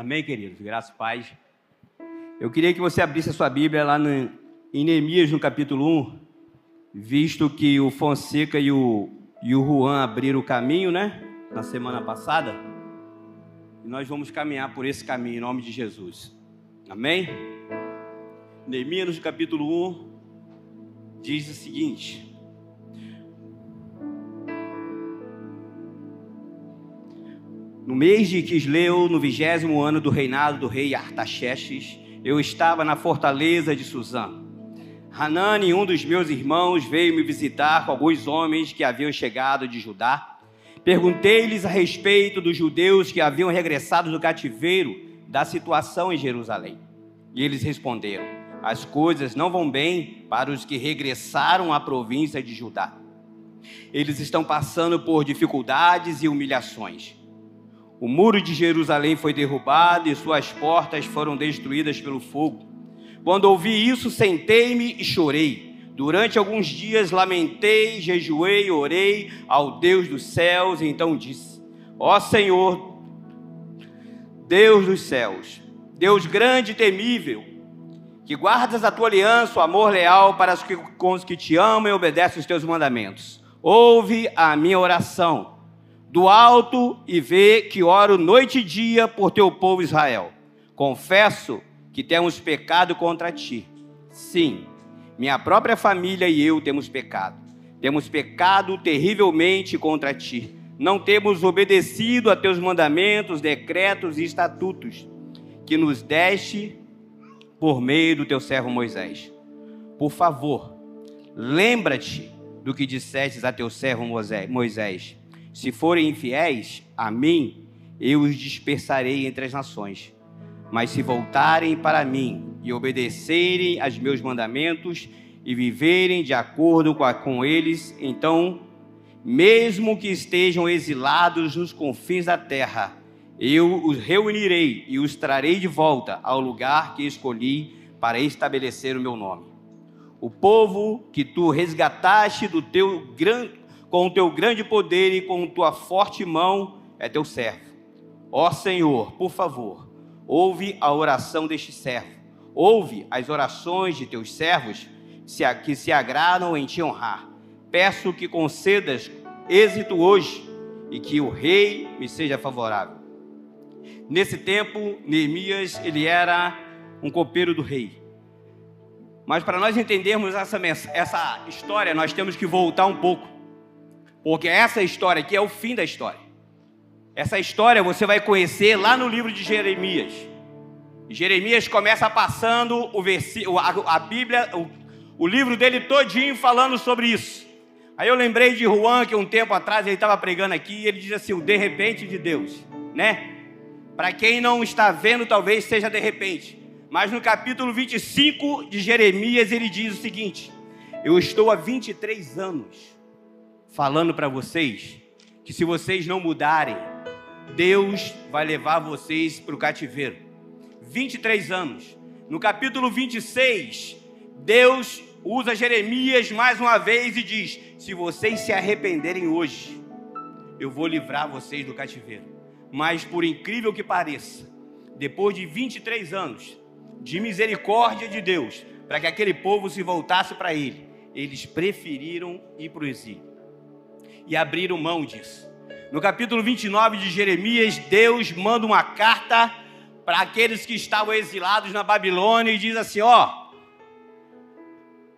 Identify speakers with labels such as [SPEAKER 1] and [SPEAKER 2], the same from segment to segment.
[SPEAKER 1] Amém, queridos? Graças paz. Eu queria que você abrisse a sua Bíblia lá no, em Neemias, no capítulo 1, visto que o Fonseca e o, e o Juan abriram o caminho, né? Na semana passada. E nós vamos caminhar por esse caminho em nome de Jesus. Amém? Neemias, no capítulo 1, diz o seguinte. No mês de Quisleu, no vigésimo ano do reinado do rei Artaxerxes, eu estava na fortaleza de Suzã. Hanani, um dos meus irmãos, veio me visitar com alguns homens que haviam chegado de Judá. Perguntei-lhes a respeito dos judeus que haviam regressado do cativeiro da situação em Jerusalém. E eles responderam: As coisas não vão bem para os que regressaram à província de Judá. Eles estão passando por dificuldades e humilhações. O muro de Jerusalém foi derrubado e suas portas foram destruídas pelo fogo. Quando ouvi isso, sentei-me e chorei. Durante alguns dias lamentei, jejuei, orei ao Deus dos céus, e então disse: Ó Senhor, Deus dos céus, Deus grande e temível, que guardas a tua aliança, o amor leal para os que, com os que te amam e obedecem os teus mandamentos. Ouve a minha oração do alto e vê que oro noite e dia por teu povo Israel. Confesso que temos pecado contra ti. Sim, minha própria família e eu temos pecado. Temos pecado terrivelmente contra ti. Não temos obedecido a teus mandamentos, decretos e estatutos que nos deste por meio do teu servo Moisés. Por favor, lembra-te do que dissestes a teu servo Moisés se forem infiéis a mim, eu os dispersarei entre as nações. Mas se voltarem para mim e obedecerem aos meus mandamentos e viverem de acordo com, a, com eles, então, mesmo que estejam exilados nos confins da terra, eu os reunirei e os trarei de volta ao lugar que escolhi para estabelecer o meu nome. O povo que tu resgataste do teu grande com o teu grande poder e com tua forte mão é teu servo. Ó Senhor, por favor, ouve a oração deste servo. Ouve as orações de teus servos que se agradam em te honrar. Peço que concedas êxito hoje e que o rei me seja favorável. Nesse tempo, Neemias, ele era um copeiro do rei. Mas para nós entendermos essa, essa história, nós temos que voltar um pouco. Porque essa história aqui é o fim da história. Essa história você vai conhecer lá no livro de Jeremias. Jeremias começa passando o versículo, a, a Bíblia, o, o livro dele todinho falando sobre isso. Aí eu lembrei de Juan, que um tempo atrás ele estava pregando aqui, e ele diz assim: o de repente de Deus, né? Para quem não está vendo, talvez seja de repente. Mas no capítulo 25 de Jeremias, ele diz o seguinte: Eu estou há 23 anos falando para vocês que se vocês não mudarem, Deus vai levar vocês para o cativeiro. 23 anos. No capítulo 26, Deus usa Jeremias mais uma vez e diz: Se vocês se arrependerem hoje, eu vou livrar vocês do cativeiro. Mas por incrível que pareça, depois de 23 anos de misericórdia de Deus, para que aquele povo se voltasse para ele, eles preferiram ir para o exílio e abriram mão disso. No capítulo 29 de Jeremias, Deus manda uma carta para aqueles que estavam exilados na Babilônia e diz assim: Ó,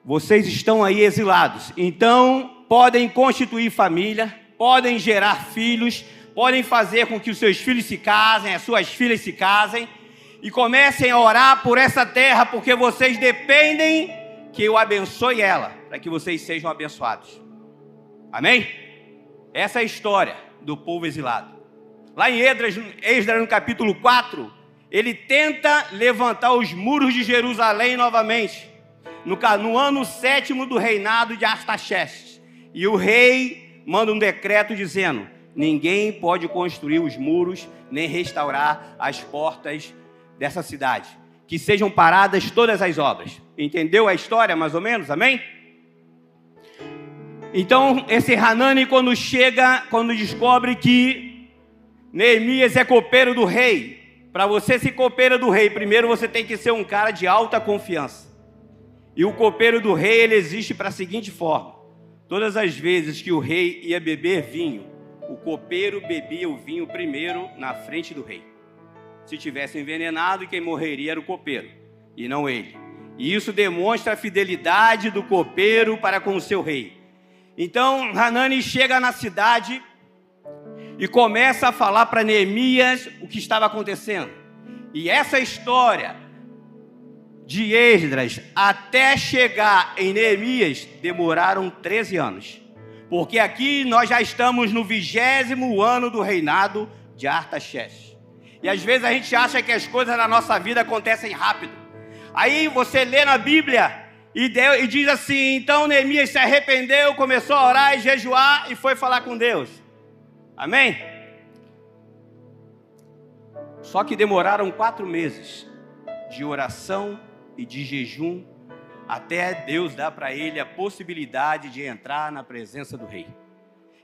[SPEAKER 1] vocês estão aí exilados, então podem constituir família, podem gerar filhos, podem fazer com que os seus filhos se casem, as suas filhas se casem e comecem a orar por essa terra, porque vocês dependem que eu abençoe ela, para que vocês sejam abençoados. Amém? Essa é a história do povo exilado. Lá em Esdras, Esdras no capítulo 4, ele tenta levantar os muros de Jerusalém novamente, no, no ano sétimo do reinado de Artaxerxes. E o rei manda um decreto dizendo: ninguém pode construir os muros nem restaurar as portas dessa cidade. Que sejam paradas todas as obras. Entendeu a história mais ou menos? Amém? Então, esse Hanani, quando chega, quando descobre que Neemias é copeiro do rei, Para você ser copeiro do rei, primeiro você tem que ser um cara de alta confiança. E o copeiro do rei, ele existe para a seguinte forma: todas as vezes que o rei ia beber vinho, o copeiro bebia o vinho primeiro na frente do rei. Se tivesse envenenado, quem morreria era o copeiro, e não ele. E isso demonstra a fidelidade do copeiro para com o seu rei. Então, Hanani chega na cidade e começa a falar para Neemias o que estava acontecendo. E essa história de Esdras até chegar em Neemias demoraram 13 anos. Porque aqui nós já estamos no vigésimo ano do reinado de Artaxerxes. E às vezes a gente acha que as coisas na nossa vida acontecem rápido. Aí você lê na Bíblia e, deu, e diz assim: então Neemias se arrependeu, começou a orar e jejuar e foi falar com Deus. Amém? Só que demoraram quatro meses de oração e de jejum até Deus dar para ele a possibilidade de entrar na presença do rei.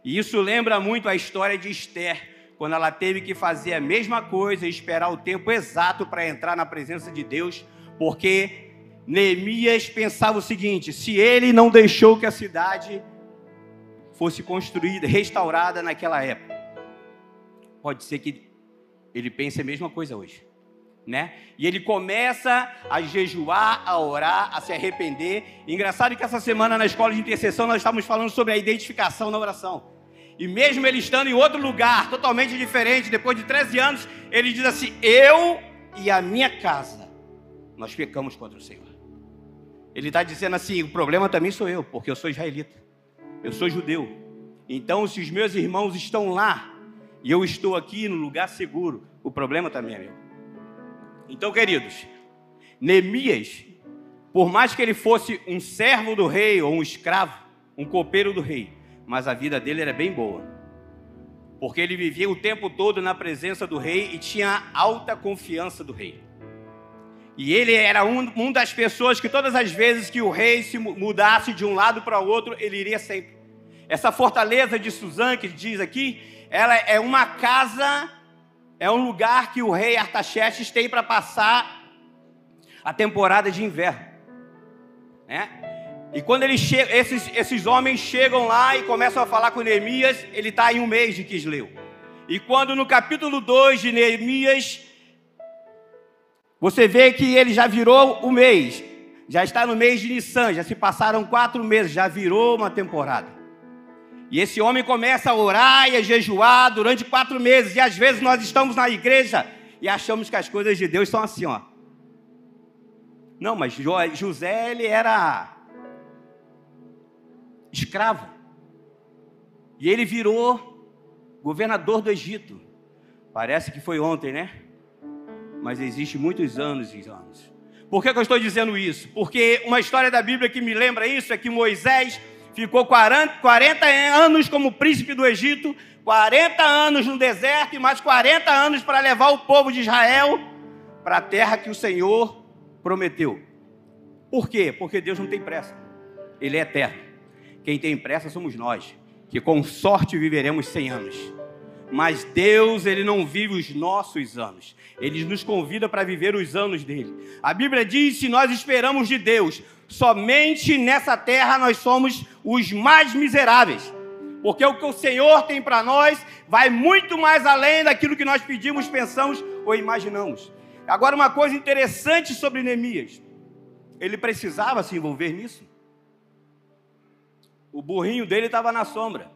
[SPEAKER 1] E isso lembra muito a história de Esther, quando ela teve que fazer a mesma coisa e esperar o tempo exato para entrar na presença de Deus, porque Neemias pensava o seguinte: se ele não deixou que a cidade fosse construída, restaurada naquela época, pode ser que ele pense a mesma coisa hoje né? E ele começa a jejuar, a orar, a se arrepender. engraçado que essa semana na escola de intercessão nós estávamos falando sobre a identificação na oração. E mesmo ele estando em outro lugar, totalmente diferente, depois de 13 anos, ele diz assim: Eu e a minha casa, nós pecamos contra o Senhor. Ele está dizendo assim: o problema também sou eu, porque eu sou israelita, eu sou judeu. Então, se os meus irmãos estão lá e eu estou aqui no lugar seguro, o problema também é meu. Então, queridos, Neemias, por mais que ele fosse um servo do rei ou um escravo, um copeiro do rei, mas a vida dele era bem boa. Porque ele vivia o tempo todo na presença do rei e tinha alta confiança do rei. E ele era um, um das pessoas que todas as vezes que o rei se mudasse de um lado para o outro, ele iria sempre. Essa fortaleza de Suzã, que diz aqui, ela é uma casa é um lugar que o rei Artaxerxes tem para passar a temporada de inverno. Né? E quando ele chega, esses, esses homens chegam lá e começam a falar com Neemias, ele está em um mês de Quisleu. E quando no capítulo 2 de Neemias, você vê que ele já virou o mês, já está no mês de Nissan, já se passaram quatro meses, já virou uma temporada. E esse homem começa a orar e a jejuar durante quatro meses. E às vezes nós estamos na igreja e achamos que as coisas de Deus são assim, ó. Não, mas José ele era escravo. E ele virou governador do Egito. Parece que foi ontem, né? Mas existe muitos anos e anos. Por que, que eu estou dizendo isso? Porque uma história da Bíblia que me lembra isso é que Moisés ficou 40, 40 anos como príncipe do Egito, 40 anos no deserto e mais 40 anos para levar o povo de Israel para a terra que o Senhor prometeu. Por quê? Porque Deus não tem pressa, Ele é eterno. Quem tem pressa somos nós, que com sorte viveremos 100 anos. Mas Deus, Ele não vive os nossos anos. Ele nos convida para viver os anos dele. A Bíblia diz: se nós esperamos de Deus somente nessa terra nós somos os mais miseráveis. Porque o que o Senhor tem para nós vai muito mais além daquilo que nós pedimos, pensamos ou imaginamos. Agora, uma coisa interessante sobre Neemias: ele precisava se envolver nisso. O burrinho dele estava na sombra.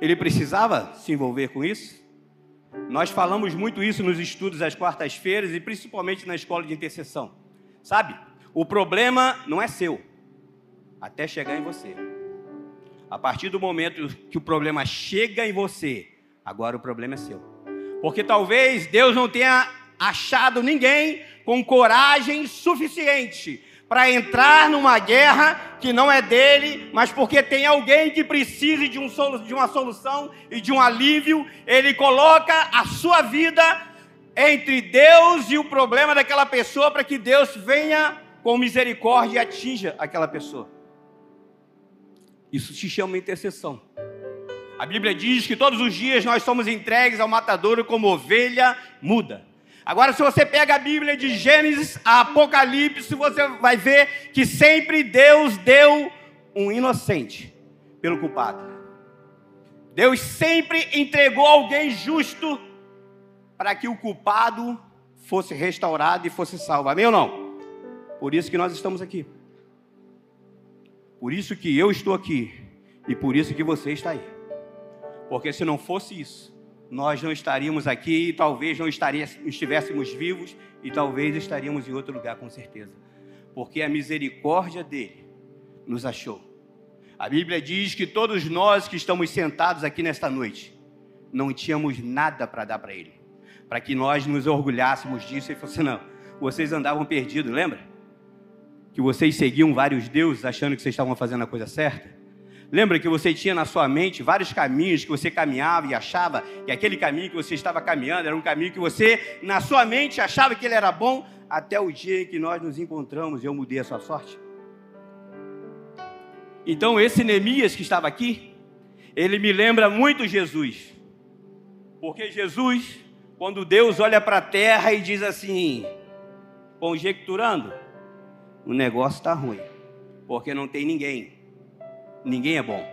[SPEAKER 1] Ele precisava se envolver com isso? Nós falamos muito isso nos estudos às quartas-feiras e principalmente na escola de intercessão. Sabe? O problema não é seu, até chegar em você. A partir do momento que o problema chega em você, agora o problema é seu. Porque talvez Deus não tenha achado ninguém com coragem suficiente para entrar numa guerra que não é dele, mas porque tem alguém que precise de, um, de uma solução e de um alívio, ele coloca a sua vida entre Deus e o problema daquela pessoa para que Deus venha com misericórdia e atinja aquela pessoa. Isso se chama intercessão. A Bíblia diz que todos os dias nós somos entregues ao matadouro como ovelha muda. Agora, se você pega a Bíblia de Gênesis a Apocalipse, você vai ver que sempre Deus deu um inocente pelo culpado. Deus sempre entregou alguém justo para que o culpado fosse restaurado e fosse salvo. Amém ou não? Por isso que nós estamos aqui. Por isso que eu estou aqui. E por isso que você está aí. Porque se não fosse isso, nós não estaríamos aqui e talvez não estivéssemos vivos e talvez estaríamos em outro lugar com certeza. Porque a misericórdia dele nos achou. A Bíblia diz que todos nós que estamos sentados aqui nesta noite não tínhamos nada para dar para ele. Para que nós nos orgulhássemos disso e fosse não. Vocês andavam perdidos, lembra? Que vocês seguiam vários deuses achando que vocês estavam fazendo a coisa certa? Lembra que você tinha na sua mente vários caminhos que você caminhava e achava que aquele caminho que você estava caminhando era um caminho que você, na sua mente, achava que ele era bom, até o dia em que nós nos encontramos e eu mudei a sua sorte? Então, esse Neemias que estava aqui, ele me lembra muito Jesus. Porque Jesus, quando Deus olha para a terra e diz assim, conjecturando, o negócio está ruim, porque não tem ninguém ninguém é bom.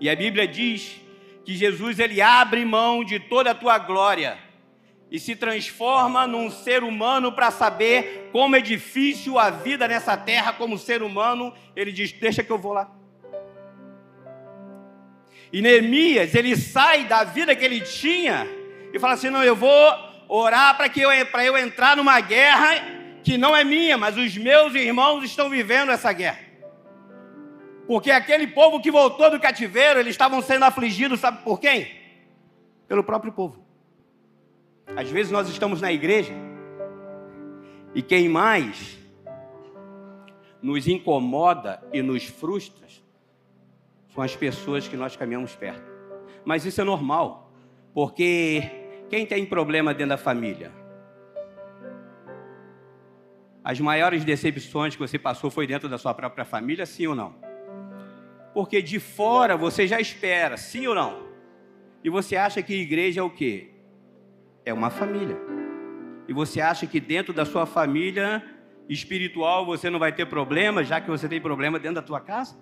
[SPEAKER 1] E a Bíblia diz que Jesus ele abre mão de toda a tua glória e se transforma num ser humano para saber como é difícil a vida nessa terra como ser humano. Ele diz: Deixa que eu vou lá. E Neemias, ele sai da vida que ele tinha e fala assim: Não, eu vou orar para que eu, eu entrar numa guerra que não é minha, mas os meus irmãos estão vivendo essa guerra. Porque aquele povo que voltou do cativeiro, eles estavam sendo afligidos, sabe por quem? Pelo próprio povo. Às vezes nós estamos na igreja e quem mais nos incomoda e nos frustra são as pessoas que nós caminhamos perto. Mas isso é normal, porque quem tem problema dentro da família? As maiores decepções que você passou foi dentro da sua própria família, sim ou não? Porque de fora você já espera, sim ou não? E você acha que igreja é o quê? É uma família. E você acha que dentro da sua família espiritual você não vai ter problema, já que você tem problema dentro da tua casa?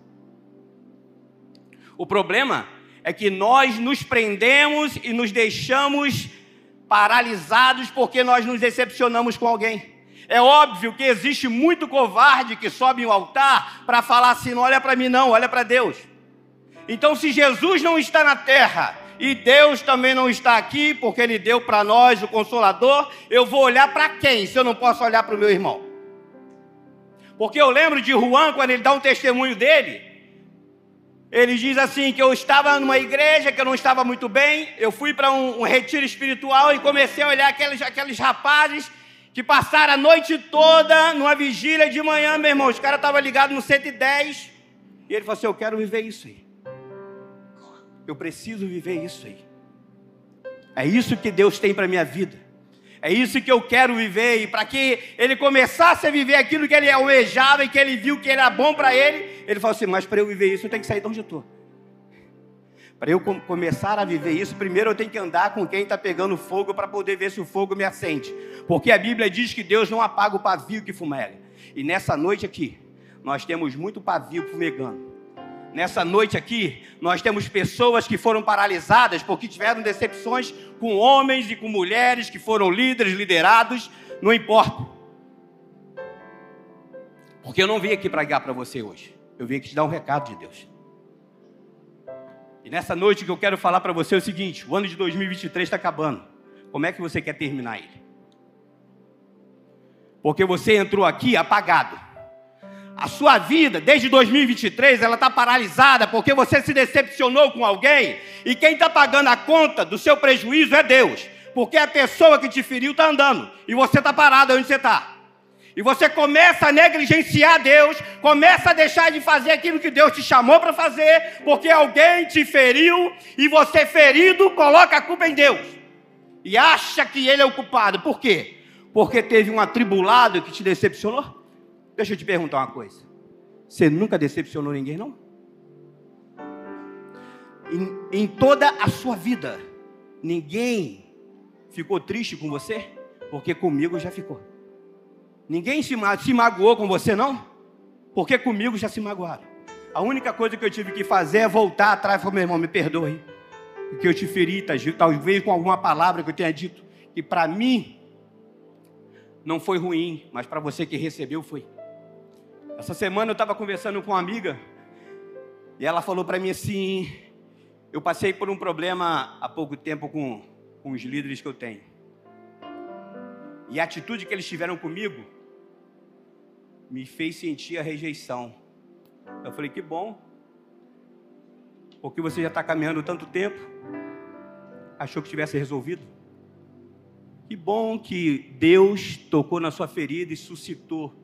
[SPEAKER 1] O problema é que nós nos prendemos e nos deixamos paralisados porque nós nos decepcionamos com alguém. É óbvio que existe muito covarde que sobe ao altar para falar assim: não olha para mim, não, olha para Deus. Então, se Jesus não está na terra e Deus também não está aqui, porque Ele deu para nós o Consolador, eu vou olhar para quem se eu não posso olhar para o meu irmão? Porque eu lembro de Juan, quando ele dá um testemunho dele, ele diz assim: que eu estava numa igreja que eu não estava muito bem, eu fui para um, um retiro espiritual e comecei a olhar aqueles, aqueles rapazes que passaram a noite toda numa vigília de manhã, meu irmão. Os caras estavam ligados no 110. E ele falou assim: Eu quero viver isso aí. Eu preciso viver isso aí. É isso que Deus tem para minha vida. É isso que eu quero viver. E para que ele começasse a viver aquilo que ele almejava e que ele viu que era bom para ele, ele falou assim: Mas para eu viver isso, eu tenho que sair de onde eu estou. Para eu começar a viver isso, primeiro eu tenho que andar com quem está pegando fogo para poder ver se o fogo me acende. Porque a Bíblia diz que Deus não apaga o pavio que fumega. E nessa noite aqui, nós temos muito pavio fumegando. Nessa noite aqui, nós temos pessoas que foram paralisadas porque tiveram decepções com homens e com mulheres que foram líderes, liderados, não importa. Porque eu não vim aqui pregar para você hoje. Eu vim aqui te dar um recado de Deus. E nessa noite que eu quero falar para você é o seguinte: o ano de 2023 está acabando. Como é que você quer terminar ele? Porque você entrou aqui apagado. A sua vida, desde 2023, ela está paralisada porque você se decepcionou com alguém e quem está pagando a conta do seu prejuízo é Deus. Porque a pessoa que te feriu está andando e você está parado onde você está. E você começa a negligenciar Deus, começa a deixar de fazer aquilo que Deus te chamou para fazer, porque alguém te feriu e você ferido coloca a culpa em Deus. E acha que ele é o culpado. Por quê? Porque teve um atribulado que te decepcionou? Deixa eu te perguntar uma coisa. Você nunca decepcionou ninguém, não? em, em toda a sua vida, ninguém ficou triste com você? Porque comigo já ficou. Ninguém se, se magoou com você, não? Porque comigo já se magoaram. A única coisa que eu tive que fazer é voltar atrás e falar, meu irmão, me perdoe. Porque eu te feri, talvez com alguma palavra que eu tenha dito, que para mim não foi ruim, mas para você que recebeu foi. Essa semana eu estava conversando com uma amiga e ela falou para mim assim: eu passei por um problema há pouco tempo com, com os líderes que eu tenho. E a atitude que eles tiveram comigo me fez sentir a rejeição. Eu falei: que bom, porque você já está caminhando tanto tempo, achou que tivesse resolvido. Que bom que Deus tocou na sua ferida e suscitou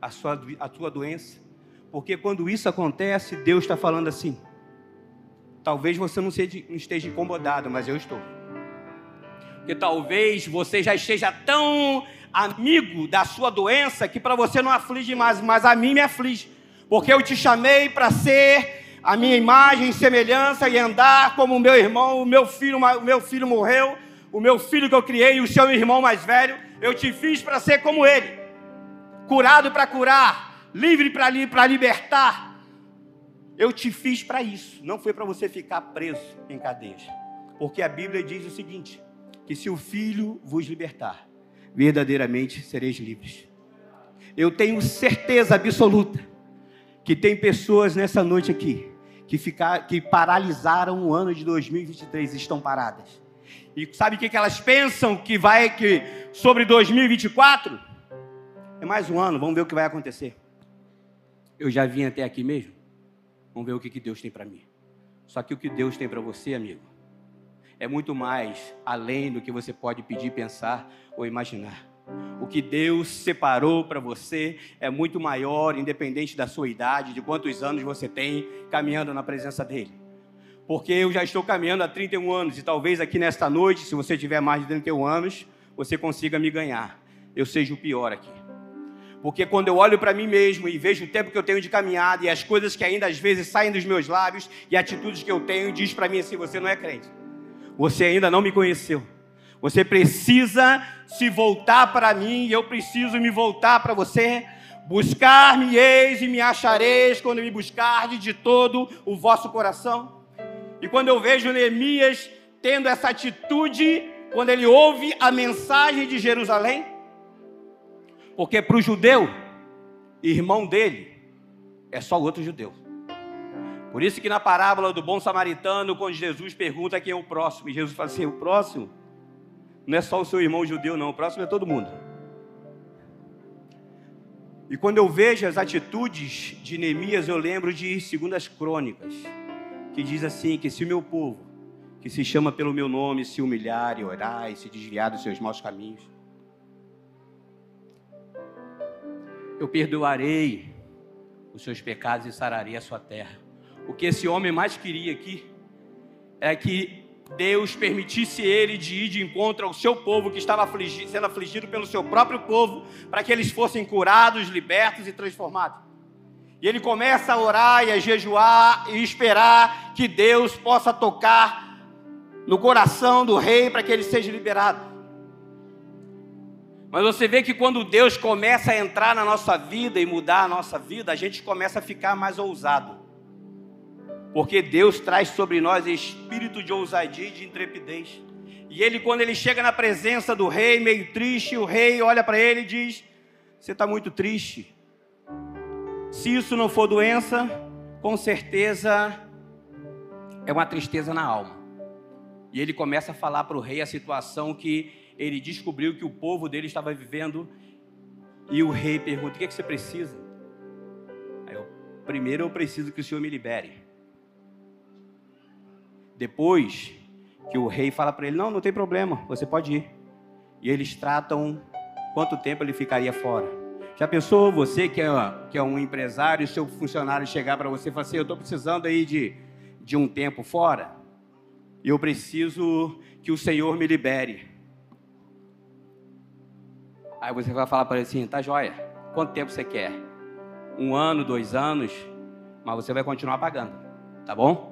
[SPEAKER 1] a sua, a sua doença. Porque quando isso acontece, Deus está falando assim: Talvez você não, não esteja incomodado, mas eu estou. Porque talvez você já esteja tão amigo da sua doença que para você não aflige mais, mas a mim me aflige. Porque eu te chamei para ser a minha imagem e semelhança e andar como o meu irmão, o meu filho, o meu filho morreu, o meu filho que eu criei, o seu irmão mais velho, eu te fiz para ser como ele. Curado para curar, livre para libertar, eu te fiz para isso, não foi para você ficar preso em cadeias. Porque a Bíblia diz o seguinte: que se o Filho vos libertar, verdadeiramente sereis livres. Eu tenho certeza absoluta que tem pessoas nessa noite aqui que, ficar, que paralisaram o ano de 2023 e estão paradas. E sabe o que, que elas pensam que vai que sobre 2024? É mais um ano, vamos ver o que vai acontecer. Eu já vim até aqui mesmo. Vamos ver o que, que Deus tem para mim. Só que o que Deus tem para você, amigo, é muito mais além do que você pode pedir, pensar ou imaginar. O que Deus separou para você é muito maior, independente da sua idade, de quantos anos você tem caminhando na presença dEle. Porque eu já estou caminhando há 31 anos e talvez aqui nesta noite, se você tiver mais de 31 anos, você consiga me ganhar. Eu seja o pior aqui. Porque quando eu olho para mim mesmo e vejo o tempo que eu tenho de caminhada e as coisas que ainda às vezes saem dos meus lábios e atitudes que eu tenho, diz para mim assim: você não é crente. Você ainda não me conheceu. Você precisa se voltar para mim e eu preciso me voltar para você. Buscar-me-eis e me achareis quando me buscardes de todo o vosso coração. E quando eu vejo Neemias tendo essa atitude, quando ele ouve a mensagem de Jerusalém, porque para o judeu, irmão dele, é só outro judeu. Por isso que na parábola do bom samaritano, quando Jesus pergunta quem é o próximo, e Jesus fala assim: o próximo não é só o seu irmão judeu, não, o próximo é todo mundo. E quando eu vejo as atitudes de Neemias, eu lembro de Segundas Crônicas, que diz assim: que se o meu povo, que se chama pelo meu nome, se humilhar e orar e se desviar dos seus maus caminhos, eu perdoarei os seus pecados e sararei a sua terra. O que esse homem mais queria aqui é que Deus permitisse ele de ir de encontro ao seu povo que estava sendo afligido pelo seu próprio povo, para que eles fossem curados, libertos e transformados. E ele começa a orar e a jejuar e esperar que Deus possa tocar no coração do rei para que ele seja liberado. Mas você vê que quando Deus começa a entrar na nossa vida e mudar a nossa vida, a gente começa a ficar mais ousado. Porque Deus traz sobre nós espírito de ousadia e de intrepidez. E ele, quando ele chega na presença do rei, meio triste, o rei olha para ele e diz: Você está muito triste. Se isso não for doença, com certeza é uma tristeza na alma. E ele começa a falar para o rei a situação que ele descobriu que o povo dele estava vivendo. E o rei pergunta: O que, é que você precisa? Aí eu, primeiro eu preciso que o senhor me libere. Depois que o rei fala para ele: Não, não tem problema, você pode ir. E eles tratam quanto tempo ele ficaria fora. Já pensou você que é, que é um empresário, seu funcionário chegar para você e falar assim: Eu estou precisando aí de, de um tempo fora, eu preciso que o Senhor me libere. Aí você vai falar para ele assim: tá joia, quanto tempo você quer? Um ano, dois anos, mas você vai continuar pagando, tá bom?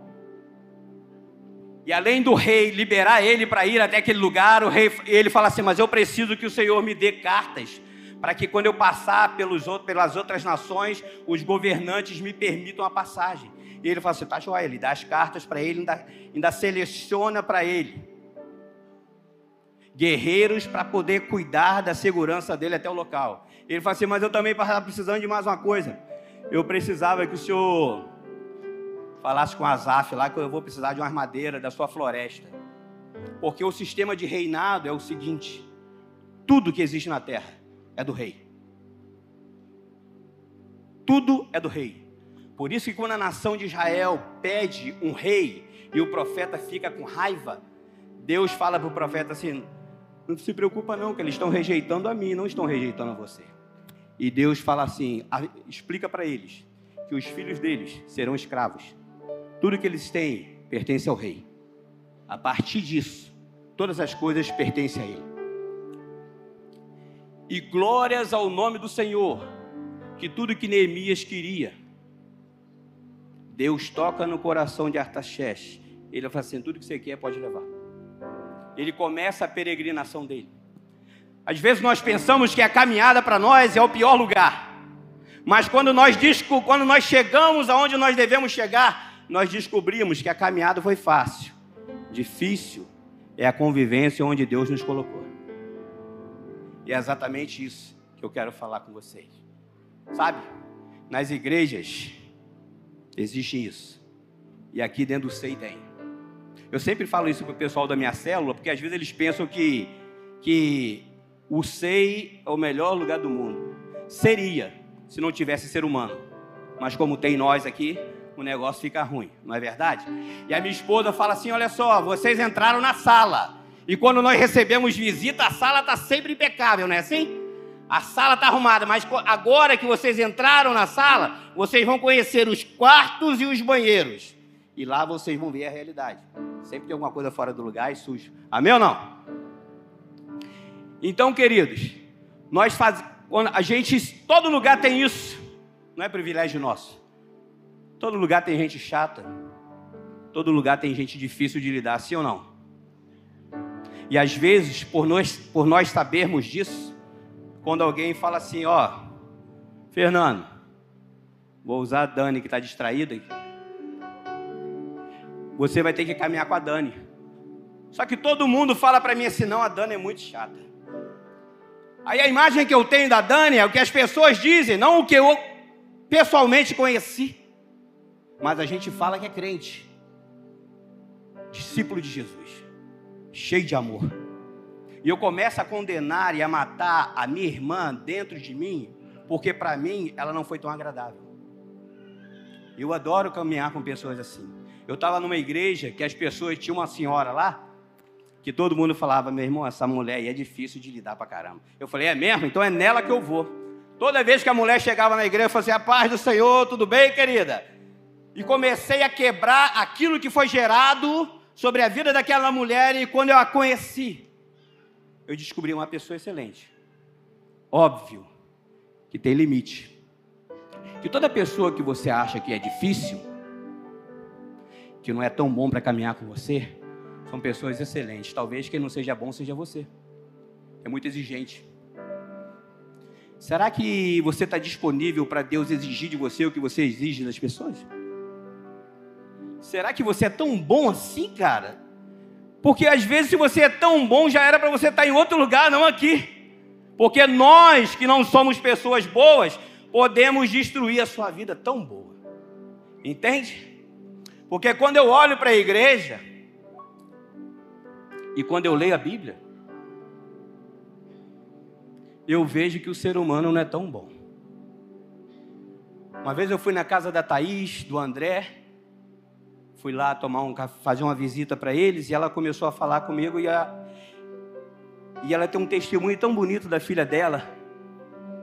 [SPEAKER 1] E além do rei liberar ele para ir até aquele lugar, o rei ele fala assim: "Mas eu preciso que o Senhor me dê cartas para que quando eu passar pelos outros, pelas outras nações, os governantes me permitam a passagem". E ele fala assim: "Tá joia". Ele dá as cartas para ele, ainda, ainda seleciona para ele guerreiros para poder cuidar da segurança dele até o local. Ele fala assim: "Mas eu também estava precisando de mais uma coisa. Eu precisava que o senhor falasse com Azaf lá que eu vou precisar de uma armadeira da sua floresta. Porque o sistema de reinado é o seguinte: tudo que existe na terra é do rei. Tudo é do rei. Por isso que quando a nação de Israel pede um rei e o profeta fica com raiva, Deus fala para o profeta assim: não se preocupa não, que eles estão rejeitando a mim, não estão rejeitando a você. E Deus fala assim: explica para eles que os filhos deles serão escravos tudo que eles têm pertence ao rei. A partir disso, todas as coisas pertencem a ele. E glórias ao nome do Senhor, que tudo que Neemias queria, Deus toca no coração de Artaxerxes. Ele fala assim: tudo que você quer pode levar. Ele começa a peregrinação dele. Às vezes nós pensamos que a caminhada para nós é o pior lugar. Mas quando nós, quando nós chegamos aonde nós devemos chegar, nós descobrimos que a caminhada foi fácil. Difícil é a convivência onde Deus nos colocou. E é exatamente isso que eu quero falar com vocês. Sabe? Nas igrejas existe isso. E aqui dentro do SEI tem. Eu sempre falo isso para o pessoal da minha célula, porque às vezes eles pensam que, que o SEI é o melhor lugar do mundo. Seria, se não tivesse ser humano. Mas como tem nós aqui, o negócio fica ruim, não é verdade? E a minha esposa fala assim: olha só, vocês entraram na sala. E quando nós recebemos visita, a sala está sempre impecável, não é assim? A sala está arrumada, mas agora que vocês entraram na sala, vocês vão conhecer os quartos e os banheiros. E lá vocês vão ver a realidade. Sempre tem alguma coisa fora do lugar e sujo. Amém ou não? Então, queridos, nós fazemos. A gente, todo lugar tem isso. Não é privilégio nosso. Todo lugar tem gente chata. Todo lugar tem gente difícil de lidar, sim ou não? E às vezes, por nós, por nós sabermos disso, quando alguém fala assim, ó, Fernando, vou usar a Dani que está distraída, você vai ter que caminhar com a Dani. Só que todo mundo fala para mim assim, não, a Dani é muito chata. Aí a imagem que eu tenho da Dani é o que as pessoas dizem, não o que eu pessoalmente conheci. Mas a gente fala que é crente, discípulo de Jesus, cheio de amor. E eu começo a condenar e a matar a minha irmã dentro de mim, porque para mim ela não foi tão agradável. Eu adoro caminhar com pessoas assim. Eu estava numa igreja que as pessoas tinham uma senhora lá, que todo mundo falava, meu irmão, essa mulher aí é difícil de lidar para caramba. Eu falei, é mesmo? Então é nela que eu vou. Toda vez que a mulher chegava na igreja, eu assim, a paz do Senhor, tudo bem, querida? E comecei a quebrar aquilo que foi gerado sobre a vida daquela mulher. E quando eu a conheci, eu descobri uma pessoa excelente. Óbvio que tem limite. Que toda pessoa que você acha que é difícil, que não é tão bom para caminhar com você, são pessoas excelentes. Talvez quem não seja bom seja você. É muito exigente. Será que você está disponível para Deus exigir de você o que você exige das pessoas? Será que você é tão bom assim, cara? Porque às vezes, se você é tão bom, já era para você estar tá em outro lugar, não aqui. Porque nós, que não somos pessoas boas, podemos destruir a sua vida tão boa. Entende? Porque quando eu olho para a igreja, e quando eu leio a Bíblia, eu vejo que o ser humano não é tão bom. Uma vez eu fui na casa da Thaís, do André, fui lá tomar um fazer uma visita para eles e ela começou a falar comigo e, a, e ela tem um testemunho tão bonito da filha dela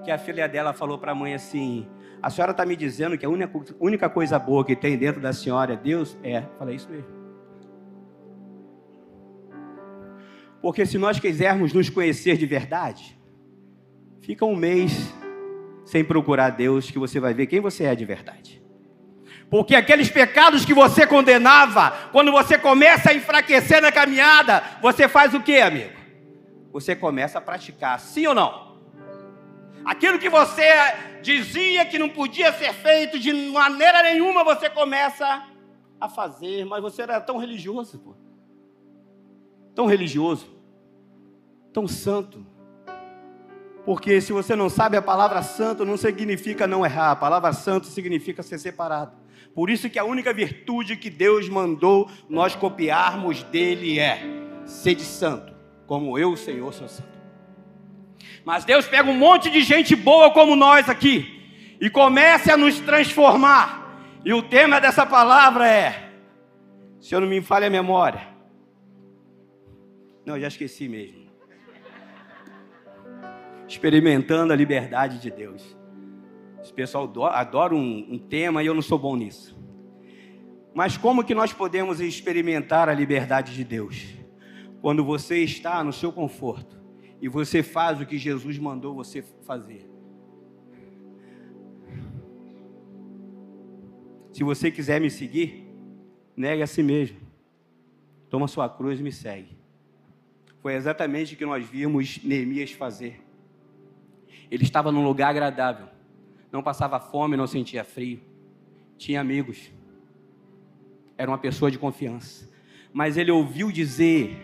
[SPEAKER 1] que a filha dela falou para a mãe assim: a senhora está me dizendo que a única, única coisa boa que tem dentro da senhora é Deus? É, falei isso mesmo. Porque se nós quisermos nos conhecer de verdade, fica um mês sem procurar Deus que você vai ver quem você é de verdade. Porque aqueles pecados que você condenava, quando você começa a enfraquecer na caminhada, você faz o que, amigo? Você começa a praticar, sim ou não? Aquilo que você dizia que não podia ser feito de maneira nenhuma, você começa a fazer, mas você era tão religioso, pô. Tão religioso, tão santo. Porque se você não sabe a palavra santo, não significa não errar. A palavra santo significa ser separado. Por isso que a única virtude que Deus mandou nós copiarmos dele é ser de santo, como eu, Senhor, sou santo. Mas Deus pega um monte de gente boa como nós aqui e começa a nos transformar. E o tema dessa palavra é: se eu não me falha a memória. Não, já esqueci mesmo. Experimentando a liberdade de Deus. Esse pessoal adora um, um tema e eu não sou bom nisso. Mas como que nós podemos experimentar a liberdade de Deus? Quando você está no seu conforto e você faz o que Jesus mandou você fazer. Se você quiser me seguir, negue a si mesmo. Toma sua cruz e me segue. Foi exatamente o que nós vimos Neemias fazer. Ele estava num lugar agradável não passava fome, não sentia frio, tinha amigos, era uma pessoa de confiança. Mas ele ouviu dizer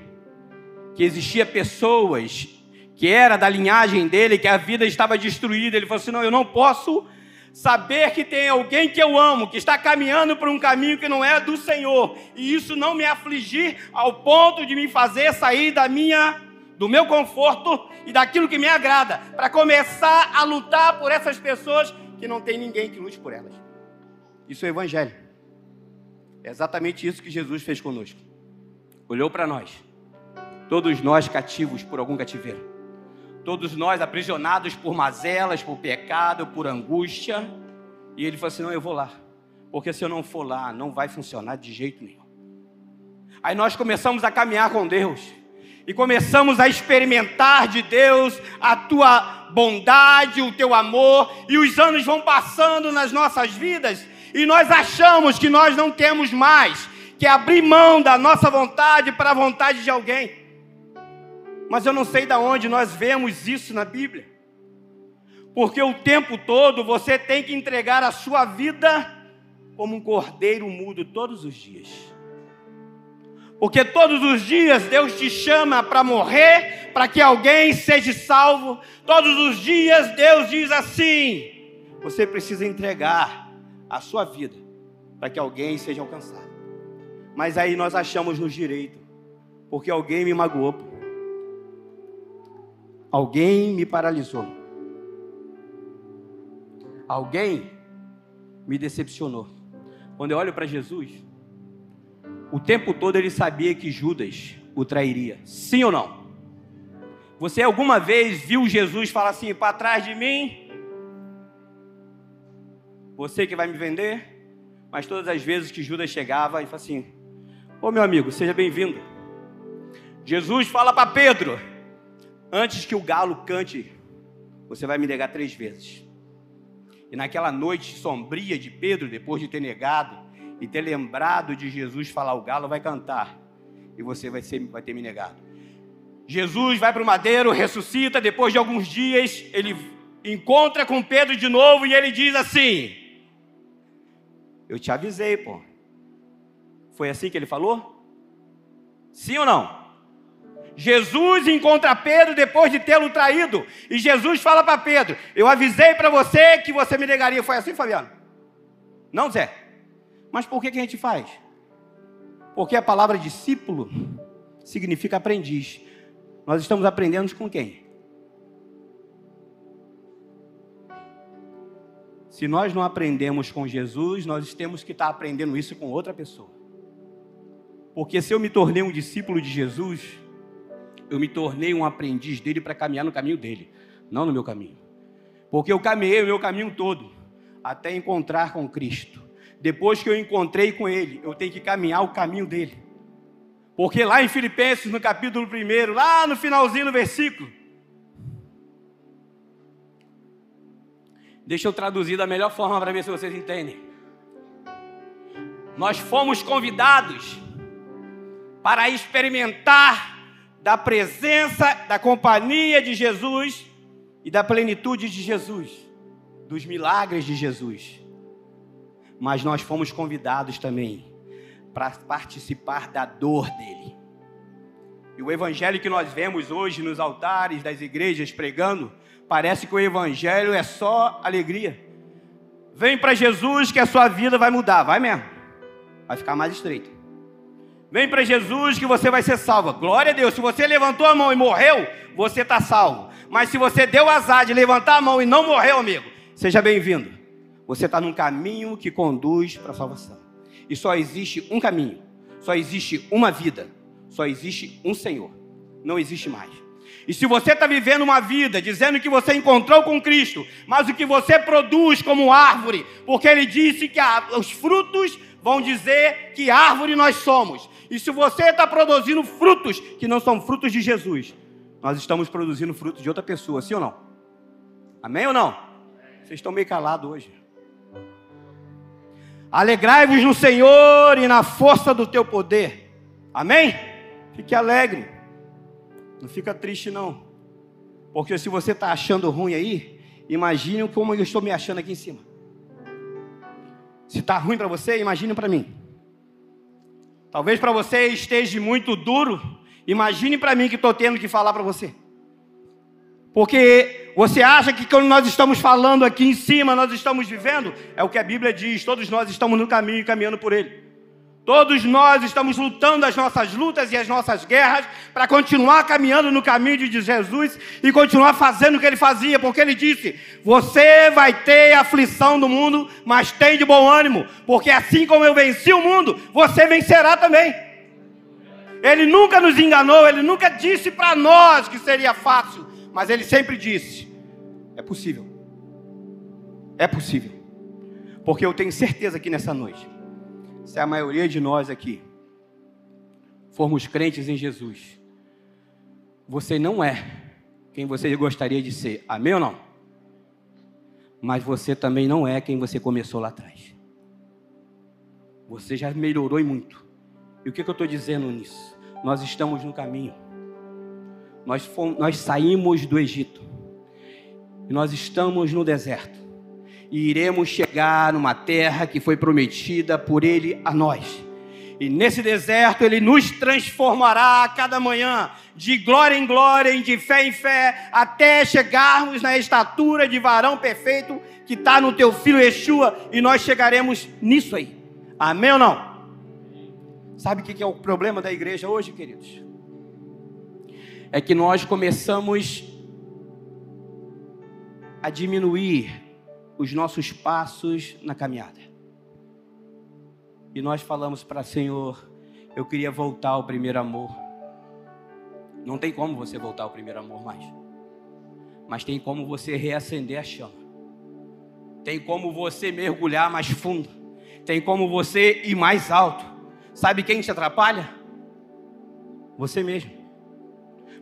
[SPEAKER 1] que existia pessoas que era da linhagem dele, que a vida estava destruída. Ele falou assim: não, eu não posso saber que tem alguém que eu amo, que está caminhando por um caminho que não é do Senhor, e isso não me afligir ao ponto de me fazer sair da minha do meu conforto e daquilo que me agrada, para começar a lutar por essas pessoas que não tem ninguém que lute por elas. Isso é o Evangelho. É exatamente isso que Jesus fez conosco. Olhou para nós, todos nós cativos por algum cativeiro, todos nós aprisionados por mazelas, por pecado, por angústia, e ele falou assim: Não, eu vou lá, porque se eu não for lá, não vai funcionar de jeito nenhum. Aí nós começamos a caminhar com Deus e começamos a experimentar de Deus a tua bondade, o teu amor, e os anos vão passando nas nossas vidas e nós achamos que nós não temos mais que abrir mão da nossa vontade para a vontade de alguém. Mas eu não sei de onde nós vemos isso na Bíblia. Porque o tempo todo você tem que entregar a sua vida como um cordeiro mudo todos os dias. Porque todos os dias Deus te chama para morrer, para que alguém seja salvo. Todos os dias Deus diz assim: você precisa entregar a sua vida para que alguém seja alcançado. Mas aí nós achamos nos direito, porque alguém me magoou, alguém me paralisou, alguém me decepcionou. Quando eu olho para Jesus, o tempo todo ele sabia que Judas o trairia. Sim ou não? Você alguma vez viu Jesus falar assim: para trás de mim? Você que vai me vender? Mas todas as vezes que Judas chegava, e falava assim: Ô meu amigo, seja bem-vindo. Jesus fala para Pedro: Antes que o galo cante, você vai me negar três vezes. E naquela noite sombria de Pedro, depois de ter negado, e ter lembrado de Jesus falar: o galo vai cantar e você vai, ser, vai ter me negado. Jesus vai para o madeiro, ressuscita, depois de alguns dias, ele encontra com Pedro de novo e ele diz assim: Eu te avisei, pô. Foi assim que ele falou? Sim ou não? Jesus encontra Pedro depois de tê-lo traído. E Jesus fala para Pedro: Eu avisei para você que você me negaria. Foi assim, Fabiano? Não, Zé? Mas por que, que a gente faz? Porque a palavra discípulo significa aprendiz. Nós estamos aprendendo com quem? Se nós não aprendemos com Jesus, nós temos que estar aprendendo isso com outra pessoa. Porque se eu me tornei um discípulo de Jesus, eu me tornei um aprendiz dele para caminhar no caminho dele, não no meu caminho. Porque eu caminhei o meu caminho todo até encontrar com Cristo depois que eu encontrei com ele, eu tenho que caminhar o caminho dele. Porque lá em Filipenses, no capítulo 1, lá no finalzinho do versículo, deixa eu traduzir da melhor forma para ver se vocês entendem. Nós fomos convidados para experimentar da presença, da companhia de Jesus e da plenitude de Jesus, dos milagres de Jesus. Mas nós fomos convidados também para participar da dor dele. E o evangelho que nós vemos hoje nos altares das igrejas pregando, parece que o evangelho é só alegria. Vem para Jesus que a sua vida vai mudar, vai mesmo. Vai ficar mais estreita. Vem para Jesus que você vai ser salvo. Glória a Deus. Se você levantou a mão e morreu, você está salvo. Mas se você deu azar de levantar a mão e não morreu, amigo, seja bem-vindo. Você está num caminho que conduz para a salvação. E só existe um caminho, só existe uma vida, só existe um Senhor. Não existe mais. E se você está vivendo uma vida dizendo que você encontrou com Cristo, mas o que você produz como árvore, porque Ele disse que os frutos vão dizer que árvore nós somos. E se você está produzindo frutos que não são frutos de Jesus, nós estamos produzindo frutos de outra pessoa, sim ou não? Amém ou não? Vocês estão meio calados hoje. Alegrai-vos no Senhor e na força do teu poder. Amém? Fique alegre. Não fica triste, não. Porque se você está achando ruim aí, imagine como eu estou me achando aqui em cima. Se está ruim para você, imagine para mim. Talvez para você esteja muito duro, imagine para mim que estou tendo que falar para você. Porque você acha que quando nós estamos falando aqui em cima, nós estamos vivendo? É o que a Bíblia diz, todos nós estamos no caminho e caminhando por ele. Todos nós estamos lutando as nossas lutas e as nossas guerras para continuar caminhando no caminho de Jesus e continuar fazendo o que ele fazia, porque ele disse: Você vai ter aflição do mundo, mas tem de bom ânimo, porque assim como eu venci o mundo, você vencerá também. Ele nunca nos enganou, ele nunca disse para nós que seria fácil, mas ele sempre disse: é possível. É possível. Porque eu tenho certeza que nessa noite, se a maioria de nós aqui formos crentes em Jesus, você não é quem você gostaria de ser. Amém ou não? Mas você também não é quem você começou lá atrás. Você já melhorou e muito. E o que, que eu estou dizendo nisso? Nós estamos no caminho. Nós, fomos, nós saímos do Egito. E nós estamos no deserto. E iremos chegar numa terra que foi prometida por Ele a nós. E nesse deserto Ele nos transformará a cada manhã, de glória em glória, de fé em fé, até chegarmos na estatura de varão perfeito que está no teu filho Yeshua, e nós chegaremos nisso aí. Amém ou não? Sabe o que é o problema da igreja hoje, queridos? É que nós começamos a diminuir os nossos passos na caminhada. E nós falamos para o Senhor, eu queria voltar ao primeiro amor. Não tem como você voltar ao primeiro amor mais. Mas tem como você reacender a chama. Tem como você mergulhar mais fundo. Tem como você ir mais alto. Sabe quem te atrapalha? Você mesmo.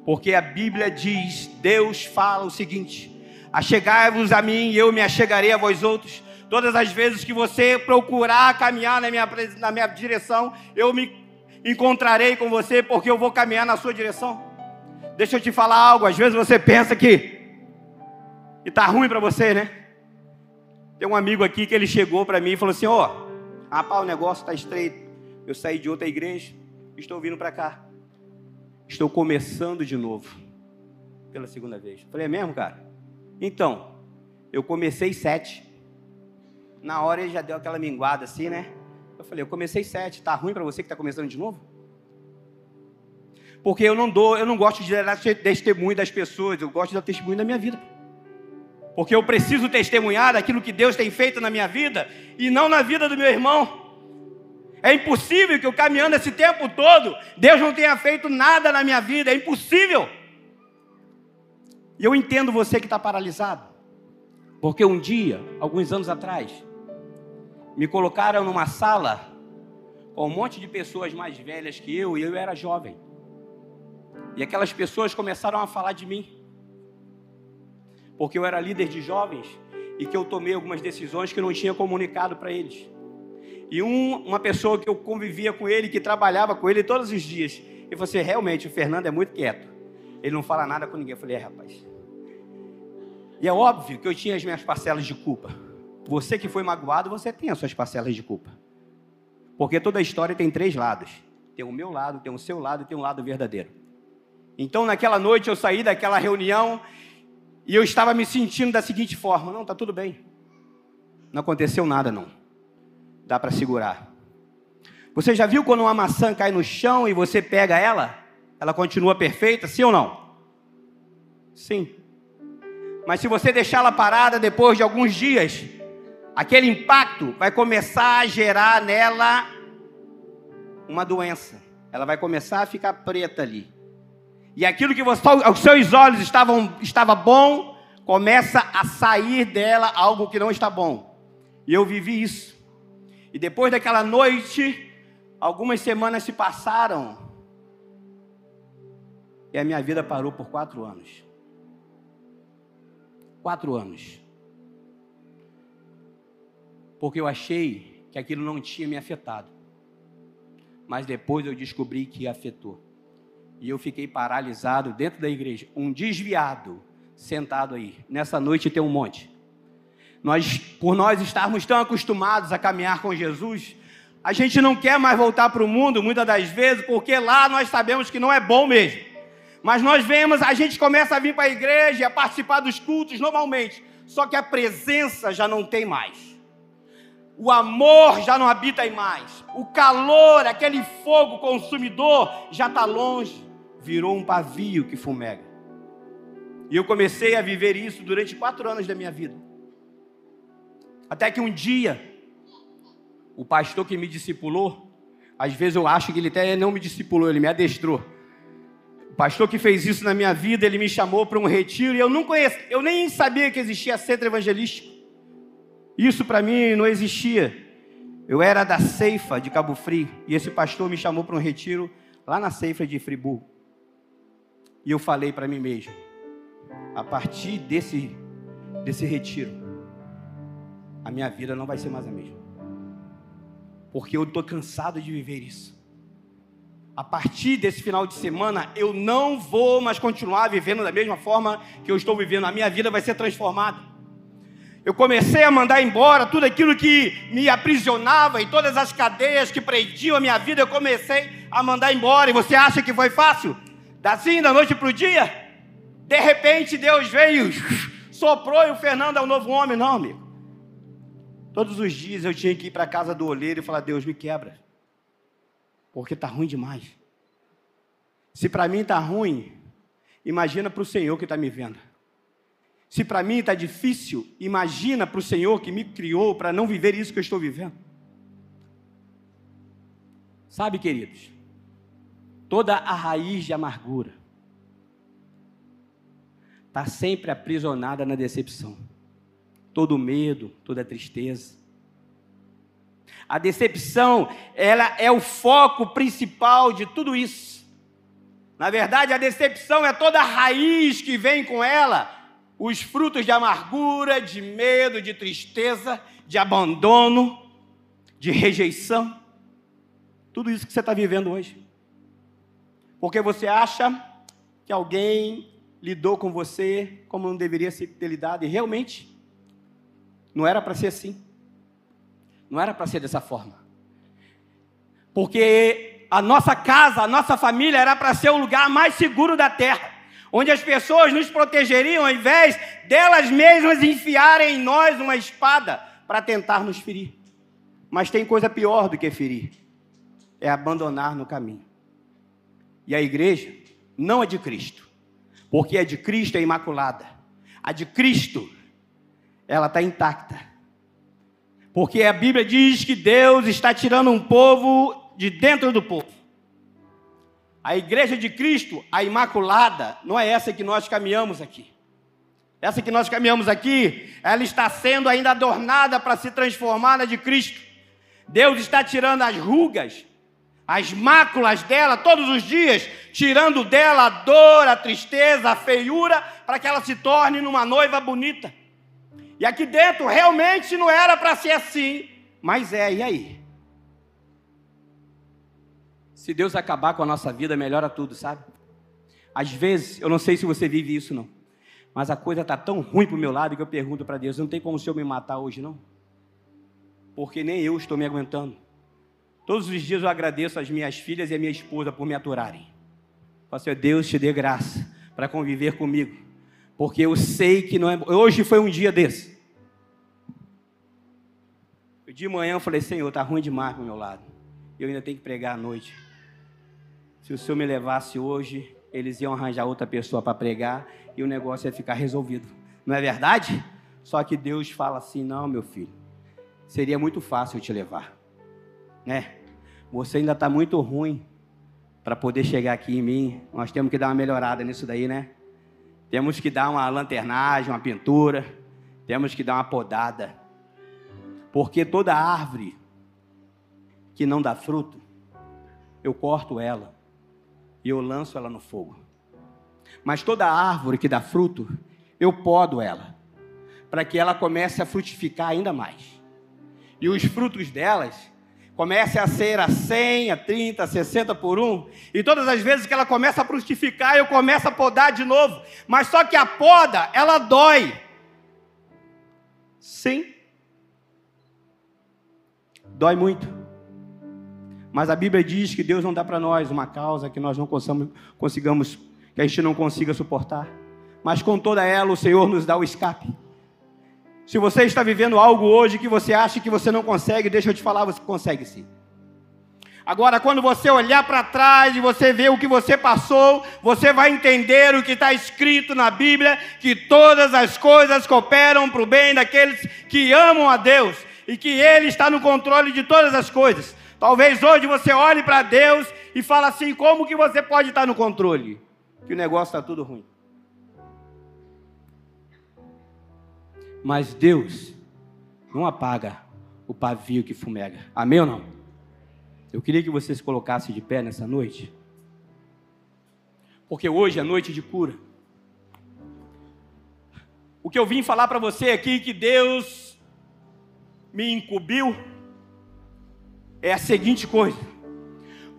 [SPEAKER 1] Porque a Bíblia diz, Deus fala o seguinte: Achegai-vos a mim e eu me achegarei a vós outros. Todas as vezes que você procurar caminhar na minha, na minha direção, eu me encontrarei com você, porque eu vou caminhar na sua direção. Deixa eu te falar algo, às vezes você pensa que está ruim para você, né? Tem um amigo aqui que ele chegou para mim e falou assim: Ó, oh, rapaz, o negócio está estreito. Eu saí de outra igreja, estou vindo para cá. Estou começando de novo. Pela segunda vez. Falei, é mesmo, cara? Então, eu comecei sete. Na hora ele já deu aquela minguada assim, né? Eu falei, eu comecei sete. Tá ruim para você que está começando de novo? Porque eu não dou, eu não gosto de dar testemunho das pessoas, eu gosto de dar testemunho da minha vida. Porque eu preciso testemunhar daquilo que Deus tem feito na minha vida e não na vida do meu irmão. É impossível que eu caminhando esse tempo todo, Deus não tenha feito nada na minha vida. É impossível. E eu entendo você que está paralisado. Porque um dia, alguns anos atrás, me colocaram numa sala com um monte de pessoas mais velhas que eu e eu era jovem. E aquelas pessoas começaram a falar de mim. Porque eu era líder de jovens e que eu tomei algumas decisões que eu não tinha comunicado para eles. E um, uma pessoa que eu convivia com ele, que trabalhava com ele todos os dias, ele falou assim: realmente, o Fernando é muito quieto. Ele não fala nada com ninguém. Eu falei: é, rapaz. E é óbvio que eu tinha as minhas parcelas de culpa. Você que foi magoado, você tem as suas parcelas de culpa. Porque toda história tem três lados: tem o meu lado, tem o seu lado e tem um lado verdadeiro. Então, naquela noite, eu saí daquela reunião e eu estava me sentindo da seguinte forma: não, está tudo bem. Não aconteceu nada, não. Dá para segurar. Você já viu quando uma maçã cai no chão e você pega ela? Ela continua perfeita, sim ou não? Sim. Mas se você deixar ela parada depois de alguns dias, aquele impacto vai começar a gerar nela uma doença. Ela vai começar a ficar preta ali. E aquilo que você, aos seus olhos estavam, estava bom, começa a sair dela algo que não está bom. E eu vivi isso. E depois daquela noite, algumas semanas se passaram. E a minha vida parou por quatro anos. Quatro anos. Porque eu achei que aquilo não tinha me afetado. Mas depois eu descobri que afetou. E eu fiquei paralisado dentro da igreja. Um desviado sentado aí. Nessa noite tem um monte. Nós, por nós estarmos tão acostumados a caminhar com Jesus, a gente não quer mais voltar para o mundo muitas das vezes, porque lá nós sabemos que não é bom mesmo. Mas nós vemos, a gente começa a vir para a igreja, a participar dos cultos normalmente, só que a presença já não tem mais. O amor já não habita aí mais. O calor, aquele fogo consumidor, já está longe. Virou um pavio que fumega. E eu comecei a viver isso durante quatro anos da minha vida. Até que um dia, o pastor que me discipulou, às vezes eu acho que ele até não me discipulou, ele me adestrou. O pastor que fez isso na minha vida, ele me chamou para um retiro e eu não conheço, eu nem sabia que existia centro evangelístico. Isso para mim não existia. Eu era da Ceifa de Cabo Frio e esse pastor me chamou para um retiro lá na Ceifa de Friburgo. E eu falei para mim mesmo, a partir desse desse retiro, a minha vida não vai ser mais a mesma. Porque eu estou cansado de viver isso. A partir desse final de semana, eu não vou mais continuar vivendo da mesma forma que eu estou vivendo. A minha vida vai ser transformada. Eu comecei a mandar embora tudo aquilo que me aprisionava e todas as cadeias que prendiam a minha vida, eu comecei a mandar embora. E você acha que foi fácil? Assim, da noite para o dia? De repente, Deus veio, soprou e o Fernando é um novo homem. Não, amigo. Todos os dias eu tinha que ir para a casa do olheiro e falar: Deus, me quebra. Porque está ruim demais. Se para mim está ruim, imagina para o Senhor que está me vendo. Se para mim está difícil, imagina para o Senhor que me criou para não viver isso que eu estou vivendo. Sabe, queridos, toda a raiz de amargura está sempre aprisionada na decepção todo medo, toda tristeza. A decepção, ela é o foco principal de tudo isso. Na verdade, a decepção é toda a raiz que vem com ela, os frutos de amargura, de medo, de tristeza, de abandono, de rejeição. Tudo isso que você está vivendo hoje. Porque você acha que alguém lidou com você como não deveria ter lidado, e realmente não era para ser assim. Não era para ser dessa forma. Porque a nossa casa, a nossa família era para ser o lugar mais seguro da terra, onde as pessoas nos protegeriam ao invés delas mesmas enfiarem em nós uma espada para tentar nos ferir. Mas tem coisa pior do que ferir: é abandonar no caminho. E a igreja não é de Cristo, porque a de Cristo é imaculada. A de Cristo ela está intacta. Porque a Bíblia diz que Deus está tirando um povo de dentro do povo. A igreja de Cristo, a imaculada, não é essa que nós caminhamos aqui. Essa que nós caminhamos aqui, ela está sendo ainda adornada para se transformar na de Cristo. Deus está tirando as rugas, as máculas dela todos os dias, tirando dela a dor, a tristeza, a feiura, para que ela se torne numa noiva bonita. E aqui dentro realmente não era para ser assim, mas é, e aí? Se Deus acabar com a nossa vida, melhora tudo, sabe? Às vezes, eu não sei se você vive isso não, mas a coisa está tão ruim para o meu lado que eu pergunto para Deus: não tem como o Senhor me matar hoje, não? Porque nem eu estou me aguentando. Todos os dias eu agradeço às minhas filhas e à minha esposa por me aturarem. Falo assim, Deus te dê graça para conviver comigo, porque eu sei que não é. Hoje foi um dia desse. De manhã eu falei, Senhor, está ruim demais para o meu lado. Eu ainda tenho que pregar à noite. Se o Senhor me levasse hoje, eles iam arranjar outra pessoa para pregar e o negócio ia ficar resolvido. Não é verdade? Só que Deus fala assim: não, meu filho, seria muito fácil eu te levar. Né? Você ainda está muito ruim para poder chegar aqui em mim. Nós temos que dar uma melhorada nisso daí, né? Temos que dar uma lanternagem, uma pintura. Temos que dar uma podada. Porque toda árvore que não dá fruto, eu corto ela e eu lanço ela no fogo. Mas toda árvore que dá fruto, eu podo ela, para que ela comece a frutificar ainda mais. E os frutos delas comecem a ser a 100, a 30, a 60 por um, e todas as vezes que ela começa a frutificar, eu começo a podar de novo. Mas só que a poda, ela dói. Sim. Dói muito. Mas a Bíblia diz que Deus não dá para nós uma causa que nós não consigamos, que a gente não consiga suportar. Mas com toda ela, o Senhor nos dá o escape. Se você está vivendo algo hoje que você acha que você não consegue, deixa eu te falar, você consegue sim. Agora, quando você olhar para trás e você ver o que você passou, você vai entender o que está escrito na Bíblia: que todas as coisas cooperam para o bem daqueles que amam a Deus e que Ele está no controle de todas as coisas. Talvez hoje você olhe para Deus e fale assim: como que você pode estar no controle? Que o negócio está tudo ruim. Mas Deus não apaga o pavio que fumega. Amém ou não? Eu queria que você se colocasse de pé nessa noite. Porque hoje é noite de cura. O que eu vim falar para você aqui que Deus me incumbiu é a seguinte coisa: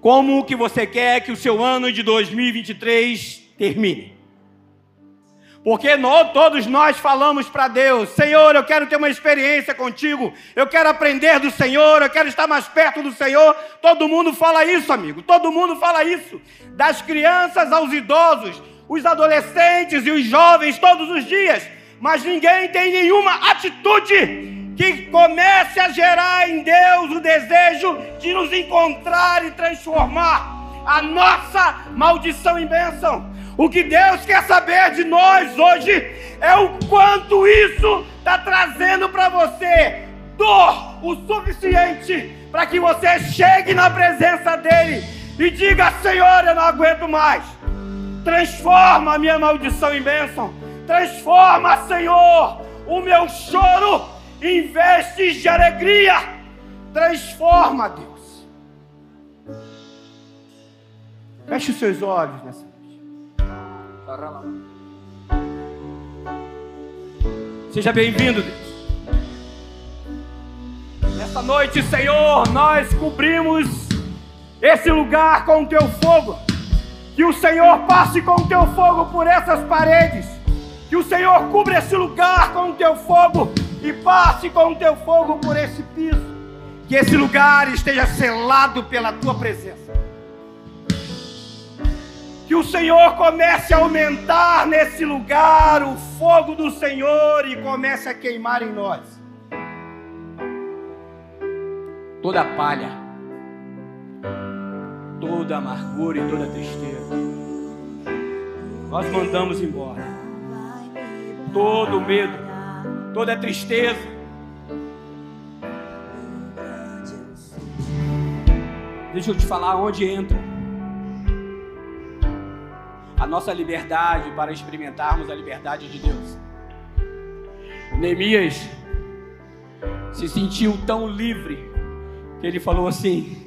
[SPEAKER 1] como que você quer que o seu ano de 2023 termine? Porque nós, todos nós falamos para Deus: Senhor, eu quero ter uma experiência contigo, eu quero aprender do Senhor, eu quero estar mais perto do Senhor. Todo mundo fala isso, amigo, todo mundo fala isso. Das crianças aos idosos, os adolescentes e os jovens, todos os dias. Mas ninguém tem nenhuma atitude que comece a gerar em Deus o desejo de nos encontrar e transformar a nossa maldição em bênção. O que Deus quer saber de nós hoje é o quanto isso está trazendo para você dor o suficiente para que você chegue na presença dEle e diga: Senhor, eu não aguento mais. Transforma a minha maldição em bênção. Transforma, Senhor, o meu choro investes de alegria, transforma, Deus. Feche os seus olhos nessa. Seja bem-vindo, Deus. Nessa noite, Senhor, nós cobrimos esse lugar com o teu fogo. Que o Senhor passe com o teu fogo por essas paredes. Que o Senhor cubra esse lugar com o teu fogo e passe com o teu fogo por esse piso. Que esse lugar esteja selado pela tua presença. Que o Senhor comece a aumentar nesse lugar o fogo do Senhor e comece a queimar em nós. Toda palha, toda amargura e toda tristeza, nós mandamos embora. Todo medo, toda tristeza. Deixa eu te falar onde entra a nossa liberdade para experimentarmos a liberdade de Deus. Neemias se sentiu tão livre que ele falou assim: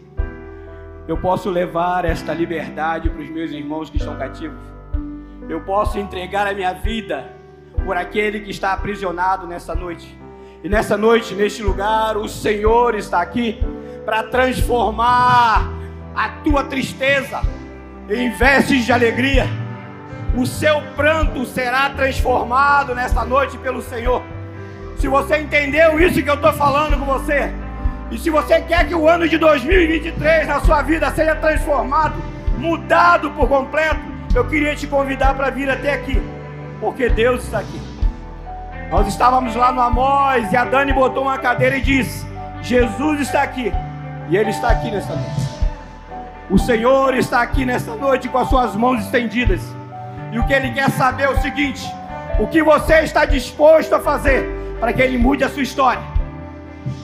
[SPEAKER 1] Eu posso levar esta liberdade para os meus irmãos que estão cativos. Eu posso entregar a minha vida por aquele que está aprisionado nessa noite. E nessa noite, neste lugar, o Senhor está aqui para transformar a tua tristeza em vestes de alegria. O seu pranto será transformado nesta noite pelo Senhor. Se você entendeu isso que eu estou falando com você, e se você quer que o ano de 2023 na sua vida seja transformado, mudado por completo, eu queria te convidar para vir até aqui, porque Deus está aqui. Nós estávamos lá no Amós e a Dani botou uma cadeira e disse: Jesus está aqui, e Ele está aqui nesta noite. O Senhor está aqui nesta noite com as suas mãos estendidas, e o que Ele quer saber é o seguinte: o que você está disposto a fazer para que Ele mude a sua história.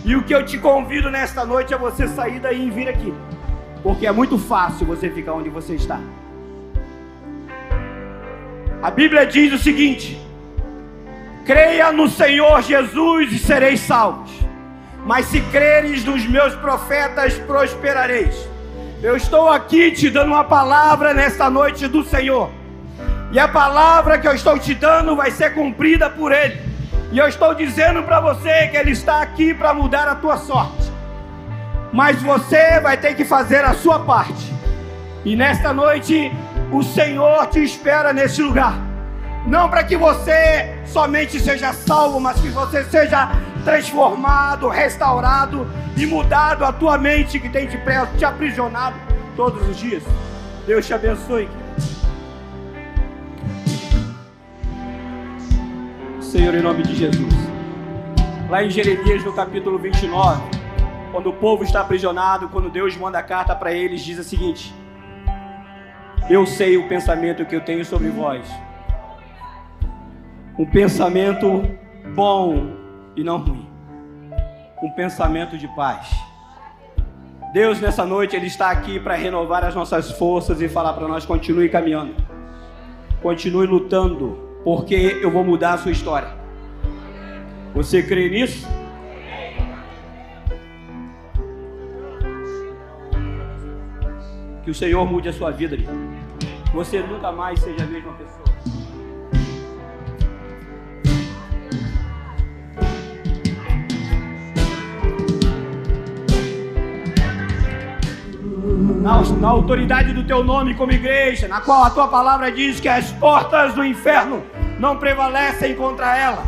[SPEAKER 1] E o que eu te convido nesta noite é você sair daí e vir aqui. Porque é muito fácil você ficar onde você está. A Bíblia diz o seguinte: creia no Senhor Jesus e sereis salvos. Mas se creres nos meus profetas, prosperareis. Eu estou aqui te dando uma palavra nesta noite do Senhor. E a palavra que eu estou te dando vai ser cumprida por Ele. E eu estou dizendo para você que Ele está aqui para mudar a tua sorte. Mas você vai ter que fazer a sua parte. E nesta noite, o Senhor te espera nesse lugar. Não para que você somente seja salvo, mas que você seja transformado, restaurado e mudado a tua mente que tem te, aprisionado todos os dias. Deus te abençoe. Senhor, em nome de Jesus. Lá em Jeremias, no capítulo 29, quando o povo está aprisionado, quando Deus manda a carta para eles, diz o seguinte: Eu sei o pensamento que eu tenho sobre vós. Um pensamento bom e não ruim. Um pensamento de paz. Deus, nessa noite, Ele está aqui para renovar as nossas forças e falar para nós: continue caminhando, continue lutando porque eu vou mudar a sua história. Você crê nisso? Que o Senhor mude a sua vida, que você nunca mais seja a mesma pessoa. Na, na, autoridade do teu nome como igreja, na qual a tua palavra diz que as portas do inferno não prevalecem contra ela.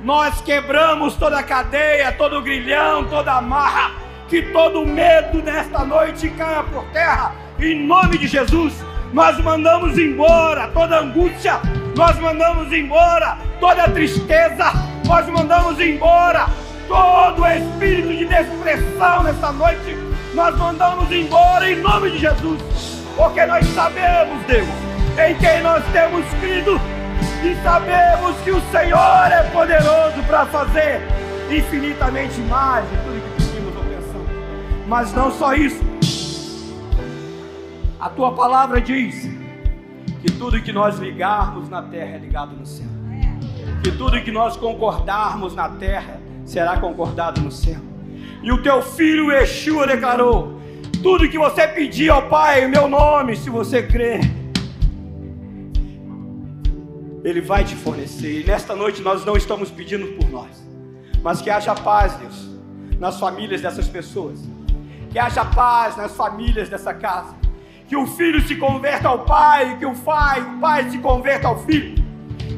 [SPEAKER 1] Nós quebramos toda cadeia, todo grilhão, toda amarra, que todo medo nesta noite caia por terra, em nome de Jesus. Nós mandamos embora toda angústia, nós mandamos embora toda tristeza, nós mandamos embora todo espírito de depressão nesta noite, nós mandamos embora em nome de Jesus, porque nós sabemos, Deus, em quem nós temos crido e sabemos que o Senhor é poderoso para fazer infinitamente mais de tudo que pedimos ou pensamos. Mas não só isso. A tua palavra diz que tudo que nós ligarmos na terra é ligado no céu. Que tudo que nós concordarmos na terra será concordado no céu. E o teu filho Yeshua declarou: tudo que você pedir ao Pai em meu nome, se você crer, ele vai te fornecer. E nesta noite nós não estamos pedindo por nós, mas que haja paz, Deus, nas famílias dessas pessoas. Que haja paz nas famílias dessa casa. Que o filho se converta ao pai, que o pai, o pai se converta ao filho.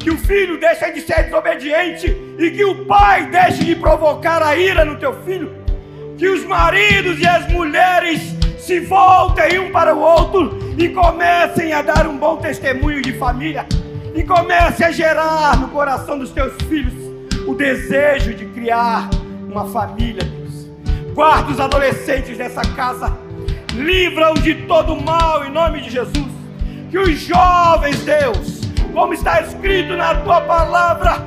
[SPEAKER 1] Que o filho deixe de ser desobediente e que o pai deixe de provocar a ira no teu filho. Que os maridos e as mulheres se voltem um para o outro e comecem a dar um bom testemunho de família e comece a gerar no coração dos teus filhos o desejo de criar uma família, Deus. Guarda os adolescentes dessa casa, livra-os de todo mal em nome de Jesus. Que os jovens, Deus, como está escrito na tua palavra,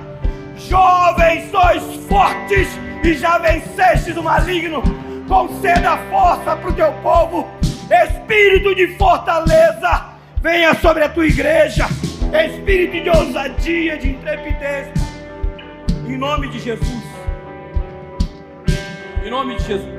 [SPEAKER 1] jovens sois fortes e já vencestes o maligno. Conceda força para o teu povo, espírito de fortaleza, venha sobre a tua igreja espírito de ousadia, de intrepidez, em nome de Jesus. Em nome de Jesus.